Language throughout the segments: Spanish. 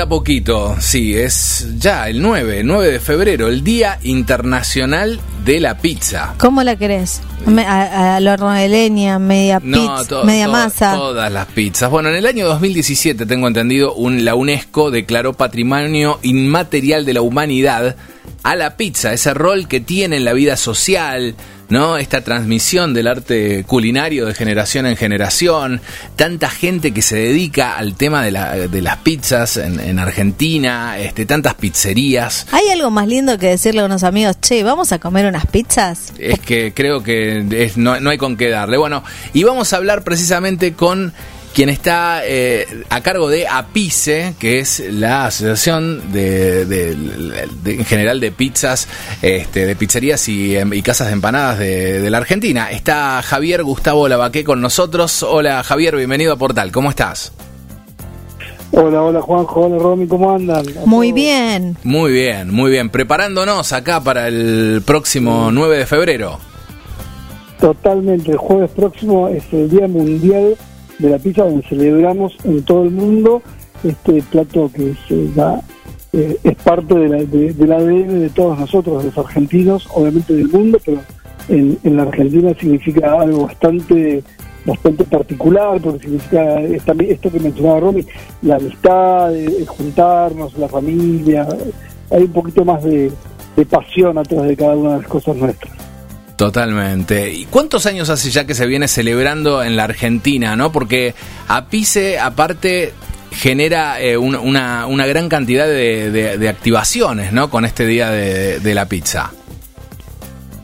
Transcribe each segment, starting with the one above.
Falta poquito, sí, es ya el 9, 9 de febrero, el Día Internacional de la Pizza. ¿Cómo la querés? Me- a- Al horno de leña, media pizza, to- media to- masa. Todas las pizzas. Bueno, en el año 2017, tengo entendido, un- la UNESCO declaró Patrimonio Inmaterial de la Humanidad a la pizza, ese rol que tiene en la vida social, ¿no? Esta transmisión del arte culinario de generación en generación, tanta gente que se dedica al tema de, la- de las pizzas en, en Argentina, este, tantas pizzerías. ¿Hay algo más lindo que decirle a unos amigos, che, vamos a comer unas pizzas? Es que creo que es- no, no hay con qué darle. Bueno, y vamos a hablar precisamente con quien está eh, a cargo de APICE, que es la asociación de, de- de- en general de pizzas, este, de pizzerías y, em, y casas de empanadas de, de la Argentina. Está Javier Gustavo Lavaqué con nosotros. Hola Javier, bienvenido a Portal. ¿Cómo estás? Hola, hola Juanjo, hola Romy, ¿cómo andan? Muy bien. Muy bien, muy bien. Preparándonos acá para el próximo 9 de febrero. Totalmente, el jueves próximo es el Día Mundial de la Pizza, donde celebramos en todo el mundo este plato que eh, es parte de la, de- del ADN de todos nosotros, los argentinos, obviamente del mundo, pero en, en la Argentina significa algo bastante bastante particular, porque significa esto que mencionaba Romy, la amistad, el, el juntarnos, la familia, hay un poquito más de, de pasión atrás de cada una de las cosas nuestras. Totalmente. ¿Y cuántos años hace ya que se viene celebrando en la Argentina, no? Porque APICE, aparte, genera eh, un- una, una gran cantidad de, de- de activaciones, ¿no? Con este día de, de la pizza.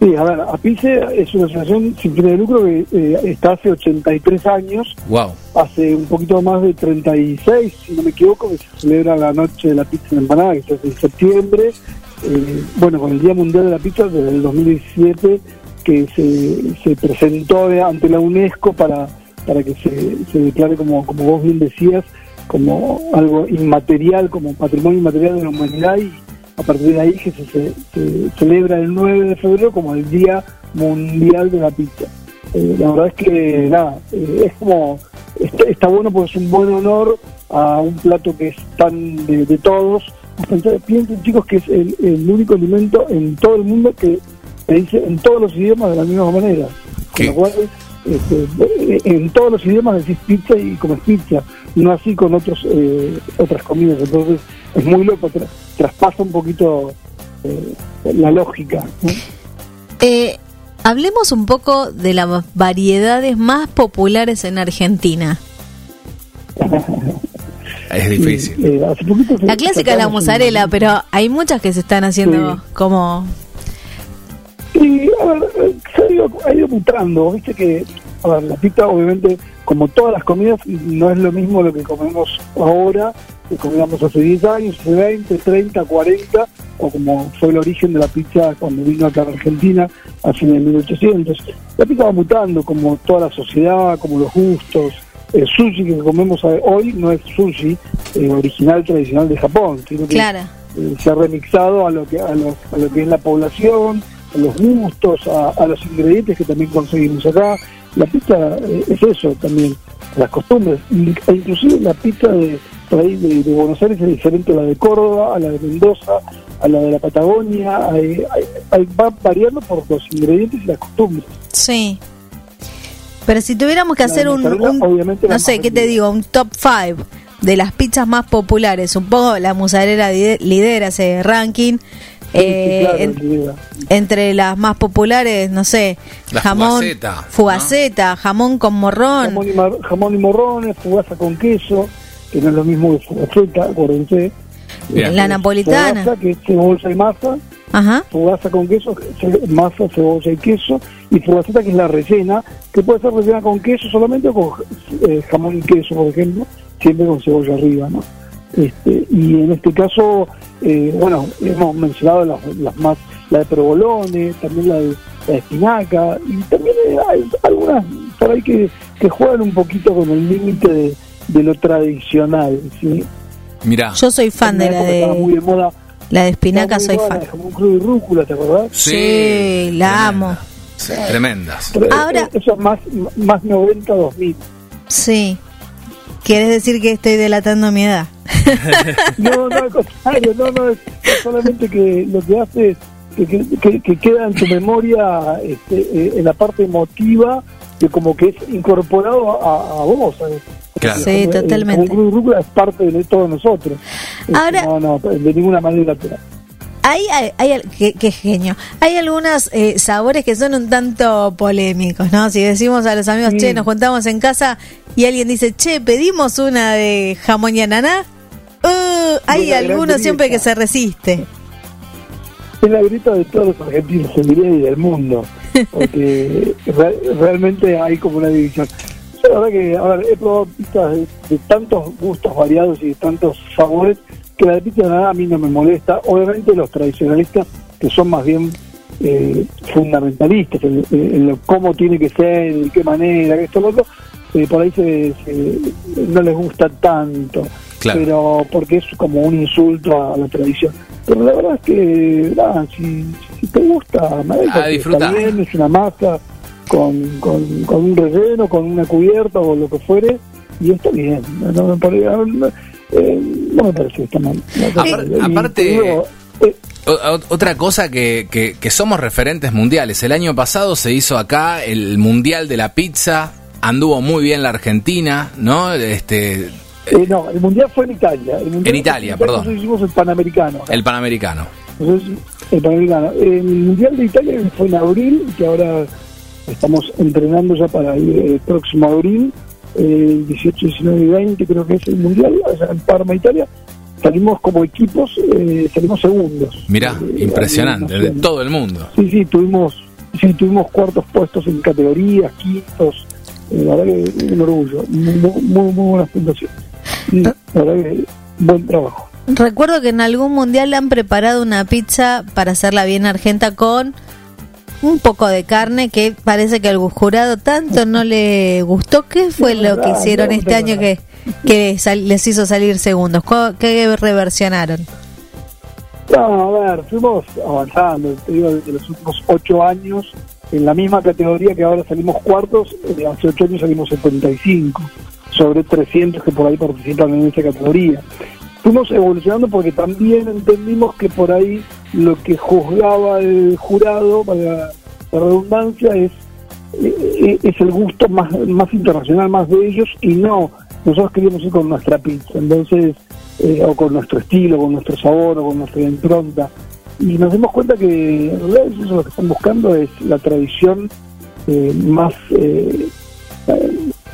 Sí, a ver, APICE es una asociación sin fines de lucro que eh, está hace 83 años, Wow. hace un poquito más de 36, si no me equivoco, que se celebra la noche de la pizza en empanada, que se hace en septiembre. Eh, bueno, con el Día Mundial de la Pizza desde el 2017, que se, se presentó ante la UNESCO para, para que se, declare, como, como vos bien decías, como algo inmaterial, como patrimonio inmaterial de la humanidad y a partir de ahí que se, se- celebra el 9 de febrero como el Día Mundial de la Pizza. Eh, la verdad es que nada, eh, es como, está, bueno porque es un buen honor a un plato que es tan de, de todos. Piensen chicos que es el, el único alimento en todo el mundo que se dice en todos los idiomas de la misma manera. Con lo cual, este, en todos los idiomas decís pizza y comes pizza, no así con otros eh, otras comidas. Entonces es muy loco, tra- traspasa un poquito eh, la lógica. ¿no? Eh, hablemos un poco de las variedades más populares en Argentina. Es difícil. Eh, hace poquito se- La clásica es la mozzarella, pero hay muchas que se están haciendo Sí. como... Sí, a ver, eh, se ha ido, ha ido mutando. Viste que, a ver, la pizza, obviamente, como todas las comidas, no es lo mismo lo que comemos ahora que comíamos hace 10 años, hace 20, 30, 40, o como fue el origen de la pizza cuando vino acá a Argentina a fines de 1800. La pizza va mutando, como toda la sociedad, como los gustos. El sushi que comemos hoy no es sushi eh, original, tradicional de Japón, sino que Claro. eh, se ha remixado a lo que a lo, a lo que es la población, a los gustos, a, a los ingredientes que también conseguimos acá. La pizza eh, es eso también, las costumbres. E inclusive la pizza de, por ahí de, de Buenos Aires es diferente a la de Córdoba, a la de Mendoza, a la de la Patagonia. Hay- hay- hay- va variando por los ingredientes y las costumbres. Sí. Pero si tuviéramos que La hacer un, obviamente, no sé, ¿qué te digo? Un top 5 de las pizzas más populares. Un poco la mozzarella di- lidera ese ranking. Eh, sí, claro, en- sin duda. entre las más populares, no sé, La jamón, fugaceta, jamón con morrón. jamón y, mar- jamón y morrones, fugaza con queso, que no es lo mismo que fugaceta, acuérdense. Bien. La napolitana. Fugaza, que es cebolla y masa, Ajá. fugaza con queso, masa, cebolla y queso, y fugaceta que es la rellena, que puede ser rellena con queso solamente o con eh, jamón y queso, por ejemplo, siempre con cebolla arriba, ¿no? Este, y en este caso, eh, bueno, hemos mencionado las, las más, la de provolone, también la de, la de espinaca, y también hay algunas por ahí que, que juegan un poquito con el límite de, de lo tradicional, ¿sí? Mirá. Yo soy fan de la estaba muy de de moda la de espinaca, soy de moda fan. la de jamón crudo y rúcula, ¿te acordás? Sí, la amo. Sí, tremendas. Pero Ahora- eso es más, más 90-2000. Sí. ¿Quieres decir que estoy delatando mi edad? no, no, al contrario, no, no, es solamente que lo que hace es que, que, queda en tu memoria este, eh, en la parte emotiva que como que es incorporado a, vos. Claro. Sí, totalmente. Como es parte de todos nosotros. Ahora, no, no, de ninguna manera. Hay, hay, hay qué, genio. Hay algunos eh, sabores que son un tanto polémicos, ¿no? Si decimos a los amigos, che, nos juntamos en casa y alguien dice, che, pedimos una de jamón y ananá, uh, hay algunos siempre que se resiste. Es la grita de todos los argentinos, se diría, y del mundo, porque realmente hay como una división. la verdad que, a ver, he probado pizzas de, tantos gustos variados y de tantos sabores que la de pizza de nada a mí no me molesta. Obviamente los tradicionalistas, que son más bien eh, fundamentalistas en, cómo tiene que ser, de qué manera, esto, lo otro, eh, por ahí se, no les gusta tanto. Pero porque es como un insulto a la tradición. Pero la verdad es que, nada, si, te gusta, ah, está bien, es una masa con, con, un relleno, con una cubierta o lo que fuere, y está bien. No, me parece, eh, no me parece que está mal. aparte... Eh, otra cosa que, que, somos referentes mundiales. El año pasado se hizo acá el Mundial de la Pizza. Anduvo muy bien la Argentina, ¿no? Este, eh, no, el mundial fue en Italia. en Italia, perdón. Nosotros hicimos el Panamericano. El Panamericano. el Panamericano. El mundial de Italia fue en abril, que ahora estamos entrenando ya para ir el próximo abril, el 18, 19 y 20 creo que es el mundial, allá en Parma, Italia. Salimos como equipos, eh, salimos segundos. Mirá, eh, impresionante, de todo el mundo. Sí, sí, tuvimos, sí, tuvimos cuartos puestos en categorías, quintos, la verdad que un orgullo, muy, muy, muy buenas puntuaciones buen trabajo. Recuerdo que en algún mundial le han preparado una pizza para hacerla bien argenta con un poco de carne que parece que al jurado tanto no le gustó. ¿Qué fue lo que hicieron este año que, que les hizo salir segundos? ¿Qué reversionaron? No, a ver, fuimos avanzando, te digo, desde los últimos ocho años, en la misma categoría que ahora salimos cuartos, eh, hace ocho años salimos 75 sobre 300 que por ahí participan en esa categoría. Fuimos evolucionando porque también entendimos que por ahí lo que juzgaba el jurado, para la redundancia, es, eh, es el gusto más, más internacional, más de ellos, y no, nosotros queríamos ir con nuestra pizza, entonces, eh, o con nuestro estilo, con nuestro sabor, o con nuestra impronta. Y nos dimos cuenta que en realidad eso lo que están buscando es la tradición eh, más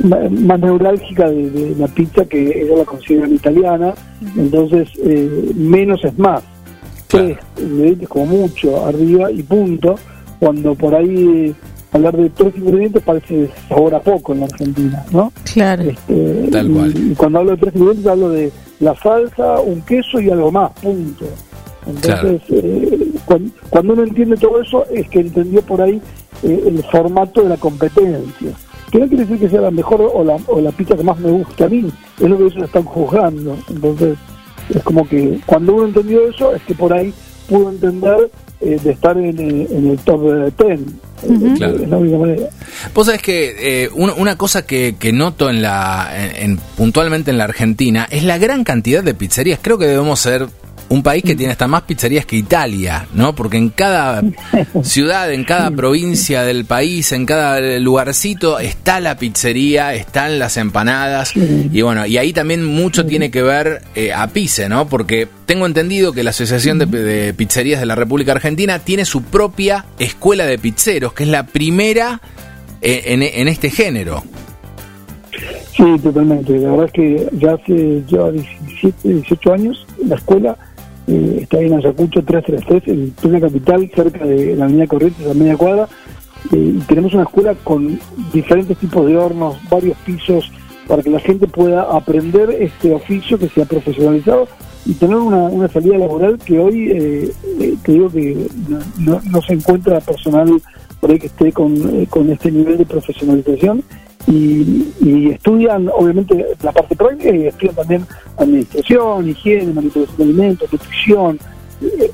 más neurálgica de, la pizza que ellos la consideran italiana, entonces eh, menos es más. Tres ingredientes como mucho arriba y punto, cuando por ahí eh, hablar de tres ingredientes parece sabor a poco en la Argentina, ¿no? Claro. Este, y, cuando hablo de tres ingredientes hablo de la salsa, un queso y algo más, punto. Entonces, eh, cuando, uno entiende todo eso, es que entendió por ahí el formato de la competencia que no quiere decir que sea la mejor o la, o la pizza que más me gusta a mí, es lo que ellos están juzgando. Entonces, es como que cuando uno entendió eso, es que por ahí pudo entender eh, de estar en, el top 10. claro. Es la única manera. Vos sabés que eh, una, cosa que, que, noto en la en, puntualmente en la Argentina es la gran cantidad de pizzerías. Creo que debemos ser un país que tiene hasta más pizzerías que Italia, ¿no? Porque en cada ciudad, en cada provincia del país, en cada lugarcito está la pizzería, están las empanadas y bueno, y ahí también mucho tiene que ver eh, a Pice, ¿no? Porque tengo entendido que la Asociación de, Pizzerías de la República Argentina tiene su propia escuela de pizzeros, que es la primera eh, en, este género. Sí, totalmente. La verdad es que ya hace ya 17, 18 años la escuela eh, está en Ayacucho 333, en plena capital, cerca de la avenida Corrientes, a media cuadra, eh, tenemos una escuela con diferentes tipos de hornos, varios pisos, para que la gente pueda aprender este oficio que se ha profesionalizado y tener una, salida laboral que hoy, eh, eh te digo que no, no, se encuentra personal por ahí que esté con, con este nivel de profesionalización y, estudian obviamente la parte práctica y estudian también administración, higiene, manipulación de alimentos, nutrición,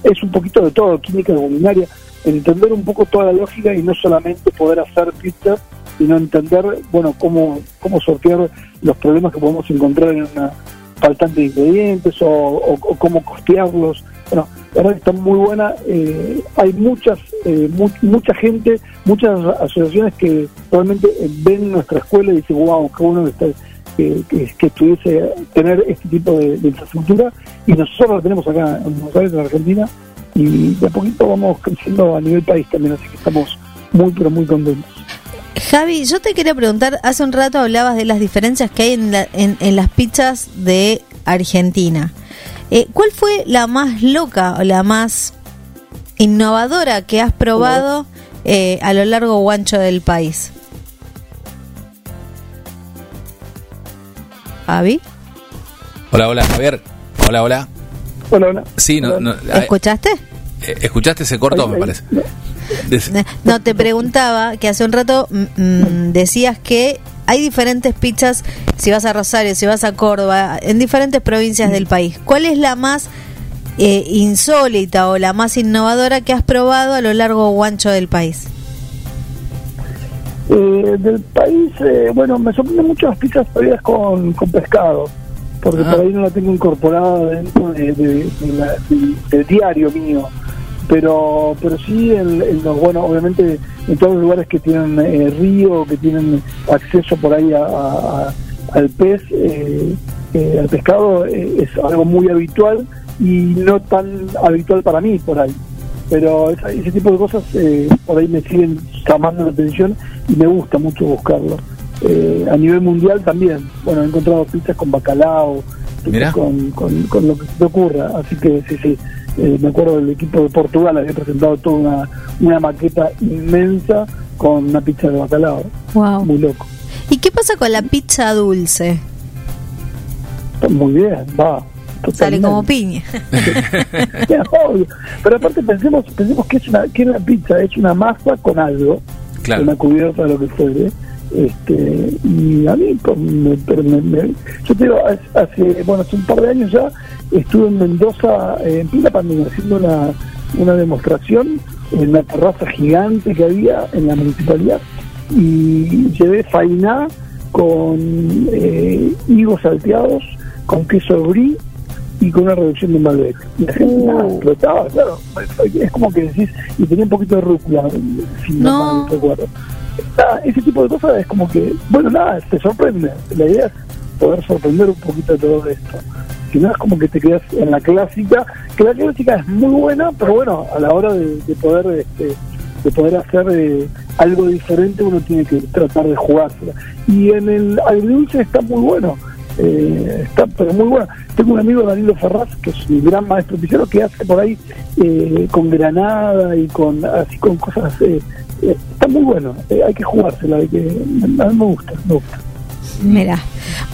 es un poquito de todo, química culinaria, entender un poco toda la lógica y no solamente poder hacer pizza, y no entender, bueno, cómo, cómo sortear los problemas que podemos encontrar en una faltante de ingredientes o, cómo costearlos. Bueno, la verdad está muy buena. Eh, hay muchas, eh, mucha gente, muchas asociaciones que realmente ven nuestra escuela y dicen, wow, qué bueno que, que, que, tuviese tener este tipo de, infraestructura. Y nosotros la tenemos acá en Buenos Aires, en Argentina, y de a poquito vamos creciendo a nivel país también, así que estamos muy, pero muy contentos. Javi, yo te quería preguntar, hace un rato hablabas de las diferencias que hay en, en, las pizzas de Argentina. Eh, ¿Cuál fue la más loca o la más innovadora que has probado eh, a lo largo o ancho del país? Javi. Hola, hola, Javier. Hola, hola. Hola, hola. Sí, no, ¿Escuchaste? Eh, ¿Escuchaste? ese corto, me parece. No, te preguntaba que hace un rato mm, mm, decías que hay diferentes pizzas, si vas a Rosario, si vas a Córdoba, en diferentes provincias del país. ¿Cuál es la más eh, insólita o la más innovadora que has probado a lo largo o ancho del país? Eh, del país, eh, bueno, me sorprenden mucho las pizzas previas con, con pescado, porque ah. por ahí no la tengo incorporada dentro del diario mío pero pero sí en, los bueno obviamente en todos los lugares que tienen eh, río que tienen acceso por ahí a, al pez eh, eh, al pescado es algo muy habitual y no tan habitual para mí por ahí. Pero ese tipo de cosas por ahí me siguen llamando la atención y me gusta mucho buscarlo. A nivel mundial también. Bueno he encontrado pizzas con bacalao con, con, con lo que se te ocurra. Así que sí sí eh, me acuerdo del equipo de Portugal había presentado toda una, una maqueta inmensa con una pizza de bacalao. Wow. Muy loco. ¿Y qué pasa con la pizza dulce? Muy bien, va. Sale como piña. Pero aparte pensemos, pensemos que es una, que la pizza es una masa con algo, claro. una cubierta de lo que fuere. Este, y a mí, me, yo te digo, hace, bueno, hace un par de años ya estuve en Mendoza eh, en plena pandemia haciendo una, una demostración en una terraza gigante que había en la municipalidad y llevé fainá con eh, higos salteados, con queso brie y con una reducción de Malbec. Y la gente uh. claro. Es como que decís, y tenía un poquito de rúcula, si no, recuerdo. Ese tipo de cosas es como que, bueno, nada, te sorprende. La idea es poder sorprender un poquito todo esto si no es como que te quedas en la clásica, que la clásica es muy buena, pero bueno, a la hora de, poder este, de poder hacer eh, algo diferente uno tiene que tratar de jugársela. Y en el agridulce está muy bueno, eh, está pero muy bueno. Tengo un amigo Danilo Ferraz, que es un gran maestro pizzero, que hace por ahí eh, con granada y con así con cosas, está muy bueno, hay que jugársela, hay que, a mí me gusta, me gusta. Mira.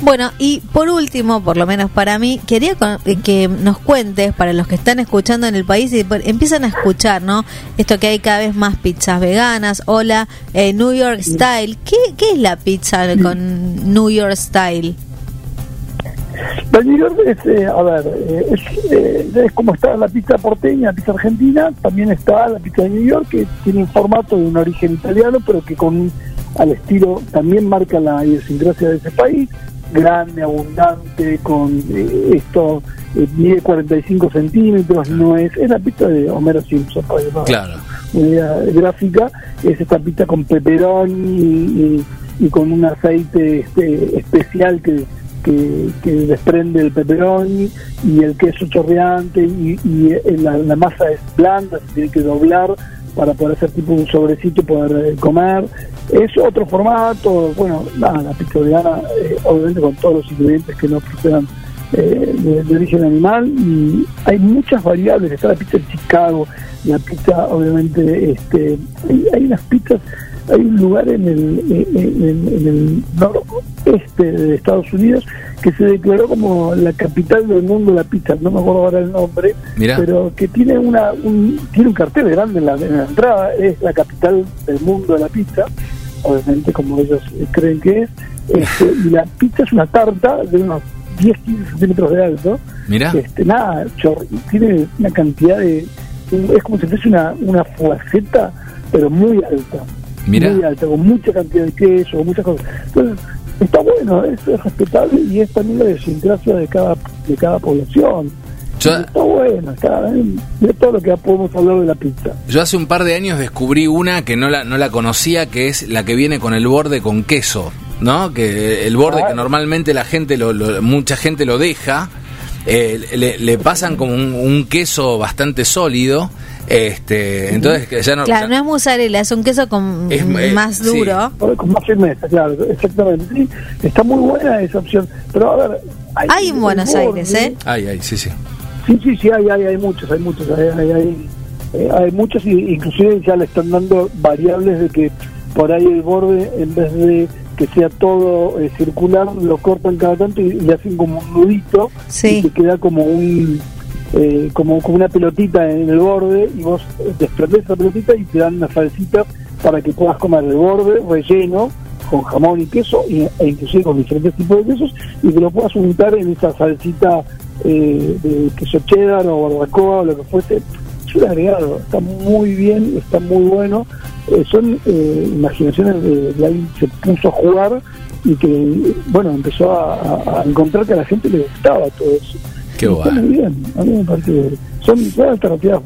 Bueno, y por último, por lo menos para mí, quería eh, que nos cuentes, para los que están escuchando en el país y empiezan a escuchar, ¿no? Esto que hay cada vez más pizzas veganas, hola, eh, New York Style. ¿Qué, ¿Qué es la pizza con New York Style? La New York es, eh, a ver, es, es, como está la pizza porteña, la pizza argentina, también está la pizza de New York, que tiene un formato de un origen italiano, pero que con al estilo, también marca la idiosincrasia de ese país, grande, abundante, con eh, esto, eh, mide 45 centímetros, no es, es la pista de Homero Simpson, claro. una idea gráfica, es esta pista con peperón y, con un aceite este, especial que, que, desprende el pepperoni y el queso chorreante y, eh, la, la, masa es blanda, se tiene que doblar para poder hacer tipo un sobrecito y poder eh, comer. Es otro formato, bueno, nada, la pizza eh, obviamente con todos los ingredientes que no procedan eh, de, origen animal y hay muchas variables, está la pizza de Chicago, la pizza obviamente, este, hay, unas pizzas, hay un lugar en el, en el noroeste de Estados Unidos que se declaró como la capital del mundo de la pizza, no me acuerdo ahora el nombre, pero que tiene una un, tiene un cartel grande en la, entrada, es la capital del mundo de la pizza, obviamente como ellos creen que es, este, y la pizza es una tarta de unos 10, 15 centímetros de alto, Mira. Este, nada, tiene una cantidad de, es como si fuese una, una pero muy alta Mirá. muy alta, con mucha cantidad de queso, con muchas cosas. Entonces, está bueno, es, es respetable y es también la idiosincrasia de cada, de cada población. Yo- Está bueno, está, de todo lo que podemos hablar de la pizza. Yo hace un par de años descubrí una que no la, no la conocía, que es la que viene con el borde con queso, ¿no? Que el borde Ah. que normalmente la gente, lo, lo- mucha gente lo deja, eh, le, le pasan como un, un queso bastante sólido, este, entonces que ya no... Claro, ya- no es mozzarella, es un queso con Es, eh, más sí. duro. Con más firmeza, claro, exactamente. Sí, está muy buena esa opción. Pero a ver. Hay en el Buenos borde- Aires, ¿eh? Ay, ay, sí, sí. Sí, sí, sí, hay, hay, hay muchos, hay muchos, hay, hay, hay, eh, hay muchos y inclusive ya le están dando variables de que por ahí el borde, en vez de que sea todo eh, circular, lo cortan cada tanto y le hacen como un nudito Sí. y te queda como un eh, como, como una pelotita en el borde y vos desprendés esa pelotita y te dan una salsita para que puedas comer el borde relleno con jamón y queso y- e inclusive con diferentes tipos de quesos y que lo puedas untar en esa salsita eh, de queso cheddar o barbacoa o lo que fuese es un agregado, está muy bien, está muy bueno Eh, son eh, imaginaciones de, que se puso a jugar y que bueno empezó a, encontrar que a la gente le gustaba todo eso Qué bueno. muy bien, a mí me parece son, son alternativas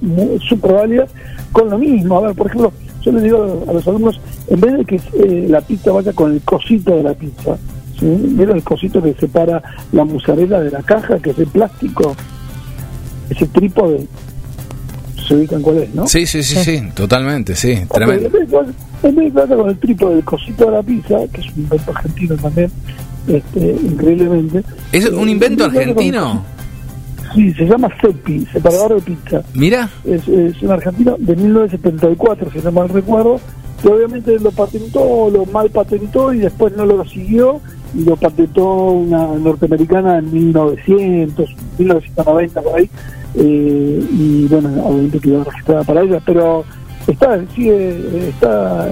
súper válidas con lo mismo. A ver, por ejemplo, yo les digo a los alumnos, en vez de que eh, la pizza vaya con el cosito de la pizza, ¿sí? ¿Vieron el cosito que separa la mozzarella de la caja, que es de plástico? Ese trípode, se ubican cuál es, ¿no? Sí, sí, sí, sí, totalmente, sí, tremendo. En vez, de, con el trípode del cosito de la pizza, que es un invento argentino también, este, increíblemente. ¿Es un eh, invento argentino? con- Sí, se llama CEPI, separador de pizza. Mira, Es, es un argentino de 1974, si no mal recuerdo, que obviamente lo patentó, lo mal patentó y después no lo siguió y lo patentó una norteamericana en 1900, 1990 por ahí, eh, y bueno, obviamente quedó registrada para ella, pero está, sigue, está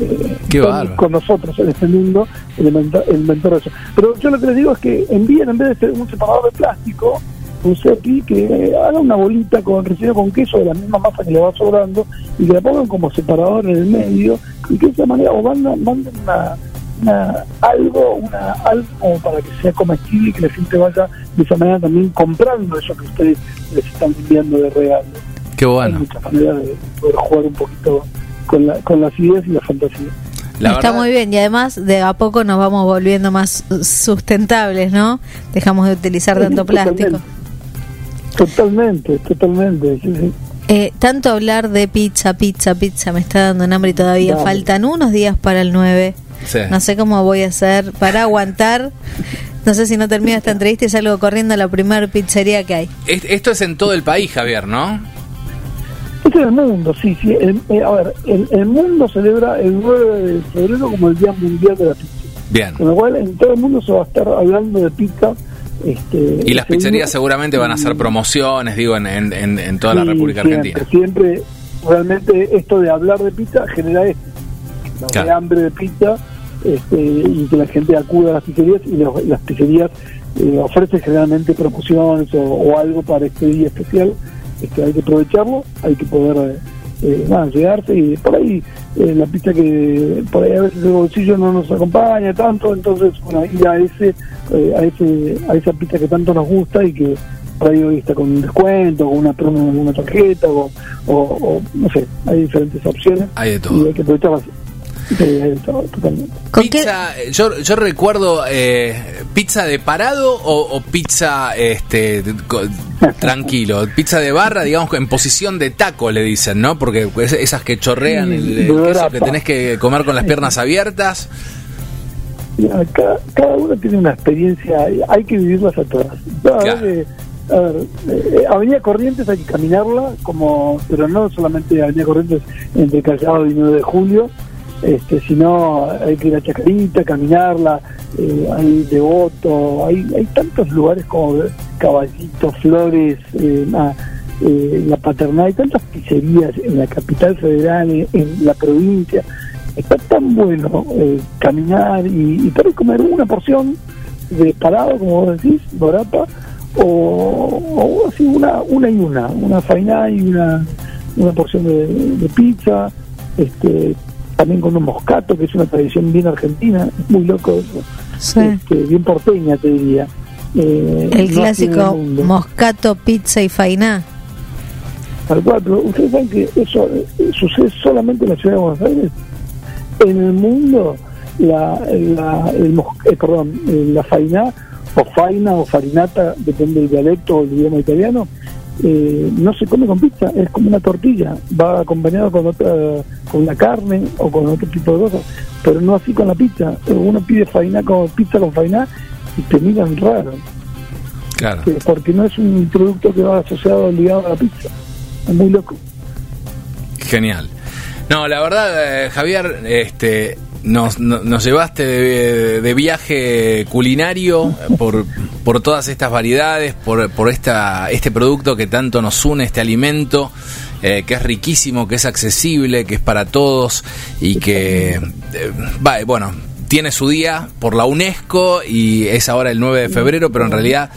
eh, con, nosotros en este mundo, el el inventor de eso. Pero yo lo que les digo es que envíen en vez de ser un separador de plástico, un cepi que haga una bolita con relleno con queso de la misma masa que le va sobrando y que la pongan como separador en el medio y que de esa manera o manden, manden una, una- algo una algo como para que sea comestible y que la gente vaya de esa manera también comprando eso que ustedes les están enviando de regalo. qué Hay bueno. muchas maneras de poder jugar un poquito con, la, con las ideas y la fantasía. La Está verdad- muy bien y además de a poco nos vamos volviendo más sustentables, ¿no? Dejamos de utilizar tanto plástico. Totalmente, totalmente. sí, sí. Eh, tanto hablar de pizza, pizza, pizza, me está dando un hambre y todavía Dale. faltan unos días para el 9. Sí. No sé cómo voy a hacer para aguantar. No sé si no termino esta entrevista y salgo corriendo a la primera pizzería que hay. Es- Esto es en todo el país, Javier, ¿no? Es en el mundo, sí, sí. El- eh, a ver, el, el mundo celebra el 9 de febrero como el Día Mundial de la Pizza. Bien. Con lo cual, en todo el mundo se va a estar hablando de pizza. Este, Y las ese pizzerías día. seguramente van a hacer promociones, digo, en, en, en- en toda la República siempre, Argentina. Siempre, realmente, esto de hablar de pizza genera esto. De hambre de pizza este, y que la gente acuda a las pizzerías y los- las pizzerías eh, ofrecen generalmente promociones o, o algo para este día especial. Este, hay que aprovecharlo, hay que poder eh, eh, nada, llegarse y por ahí eh, la pizza que por ahí a veces el bolsillo no nos acompaña tanto, entonces bueno, ir a ese, eh, a ese a esa pizza que tanto nos gusta y que por ahí hoy está con un descuento, con una una tarjeta o, o, o, no sé, hay diferentes opciones Hay de y todo. hay que aprovecharlas. Pizza, eh, yo, yo recuerdo eh, pizza de parado o, o pizza este tranquilo, pizza de barra, digamos en posición de taco le dicen, ¿no? Porque es- esas que chorrean el, queso que tenés que comer con las piernas abiertas. Mira, cada, cada uno tiene una experiencia, hay que vivirlas a todas. Claro. que, a ver, eh, Avenida Corrientes hay que caminarla, como pero no solamente Avenida Corrientes entre Callao y 9 de Julio, este, sino hay que ir a Chacarita, caminarla, eh, hay Devoto, hay, hay tantos lugares como Caballitos, Flores, eh, eh, La Paternal, hay tantas pizzerías en la capital federal, en, la provincia, está tan bueno eh, caminar y, y poder comer una porción de parado, como vos decís, borapa, o, o así una, una y una, una fainá y una, una porción de, de pizza, este también con un moscato, que es una tradición bien argentina, es muy loco eso, Sí. este, bien porteña te diría. Eh, El no clásico moscato, pizza y fainá. Tal cual, pero ustedes saben que eso eh, sucede solamente en la ciudad de Buenos Aires. En el mundo, la, la, el mos- eh, perdón, eh, la fainá, o faina o farinata, depende del dialecto o el idioma italiano, eh, no se come con pizza, es como una tortilla, va acompañado con otra, con la carne o con otro tipo de cosas, pero no así con la pizza. Uno pide fainá con pizza con fainá y te miran raro, Claro. que- porque no es un producto que va asociado ligado a la pizza. Es muy loco. Genial. No, la verdad, eh, Javier, este, nos, no- nos llevaste de, de viaje culinario por, por todas estas variedades, por, por esta, este producto que tanto nos une, este alimento, eh, que es riquísimo, que es accesible, que es para todos y que, eh, va, bueno, tiene su día por la UNESCO y es ahora el 9 de febrero, pero en realidad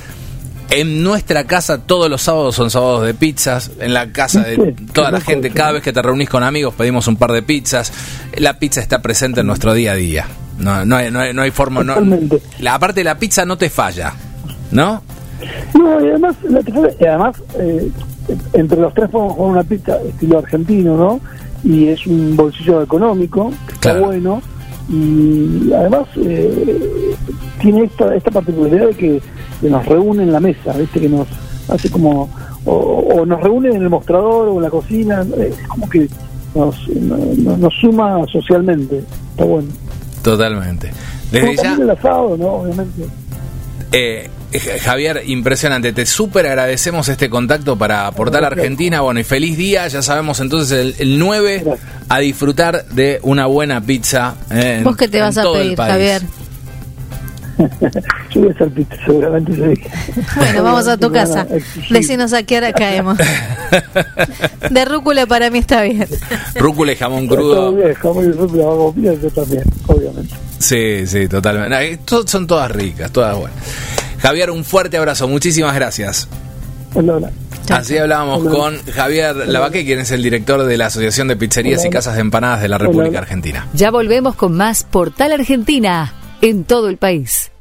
en nuestra casa todos los sábados son sábados de pizzas. En la casa de toda la gente, cada vez que te reunís con amigos pedimos un par de pizzas. La pizza está presente en nuestro día a día. No, no, hay, no, hay, no hay forma. No, la, aparte, la pizza no te falla. ¿No? No, y además, y además eh, entre los tres podemos jugar una pizza estilo argentino, ¿no? Y es un bolsillo económico, que está Claro. bueno. Y además eh, tiene esta, esta particularidad de que, que nos reúne en la mesa, ¿viste? Que nos hace como. O, o nos reúne en el mostrador o en la cocina, es como que nos, nos, nos suma socialmente. Está bueno. Totalmente. Como Desde ya, el asado, ¿no? Obviamente. eh, Javier, impresionante. Te súper agradecemos este contacto para aportar a Argentina. Bueno, y feliz día. Ya sabemos entonces el, el 9 Gracias. a disfrutar de una buena pizza. eh, en- ¿Vos qué te en vas a pedir. Javier? Yo voy a hacer pizza, seguramente dije. Bueno, vamos a tu casa. Decinos a qué hora caemos. De rúcula para mí está bien. Rúcula y jamón crudo. bien, jamón y rúcula, hago bien, yo también, obviamente. Sí, sí, totalmente. Son todas ricas, todas buenas. Javier, un fuerte abrazo. Muchísimas gracias. Hola, hola. Así hablábamos Hola. con Javier Lavaque, quien es el director de la Asociación de Pizzerías y. Casas de Empanadas de la Hola. República Argentina. Ya volvemos con más Portal Argentina en todo el país.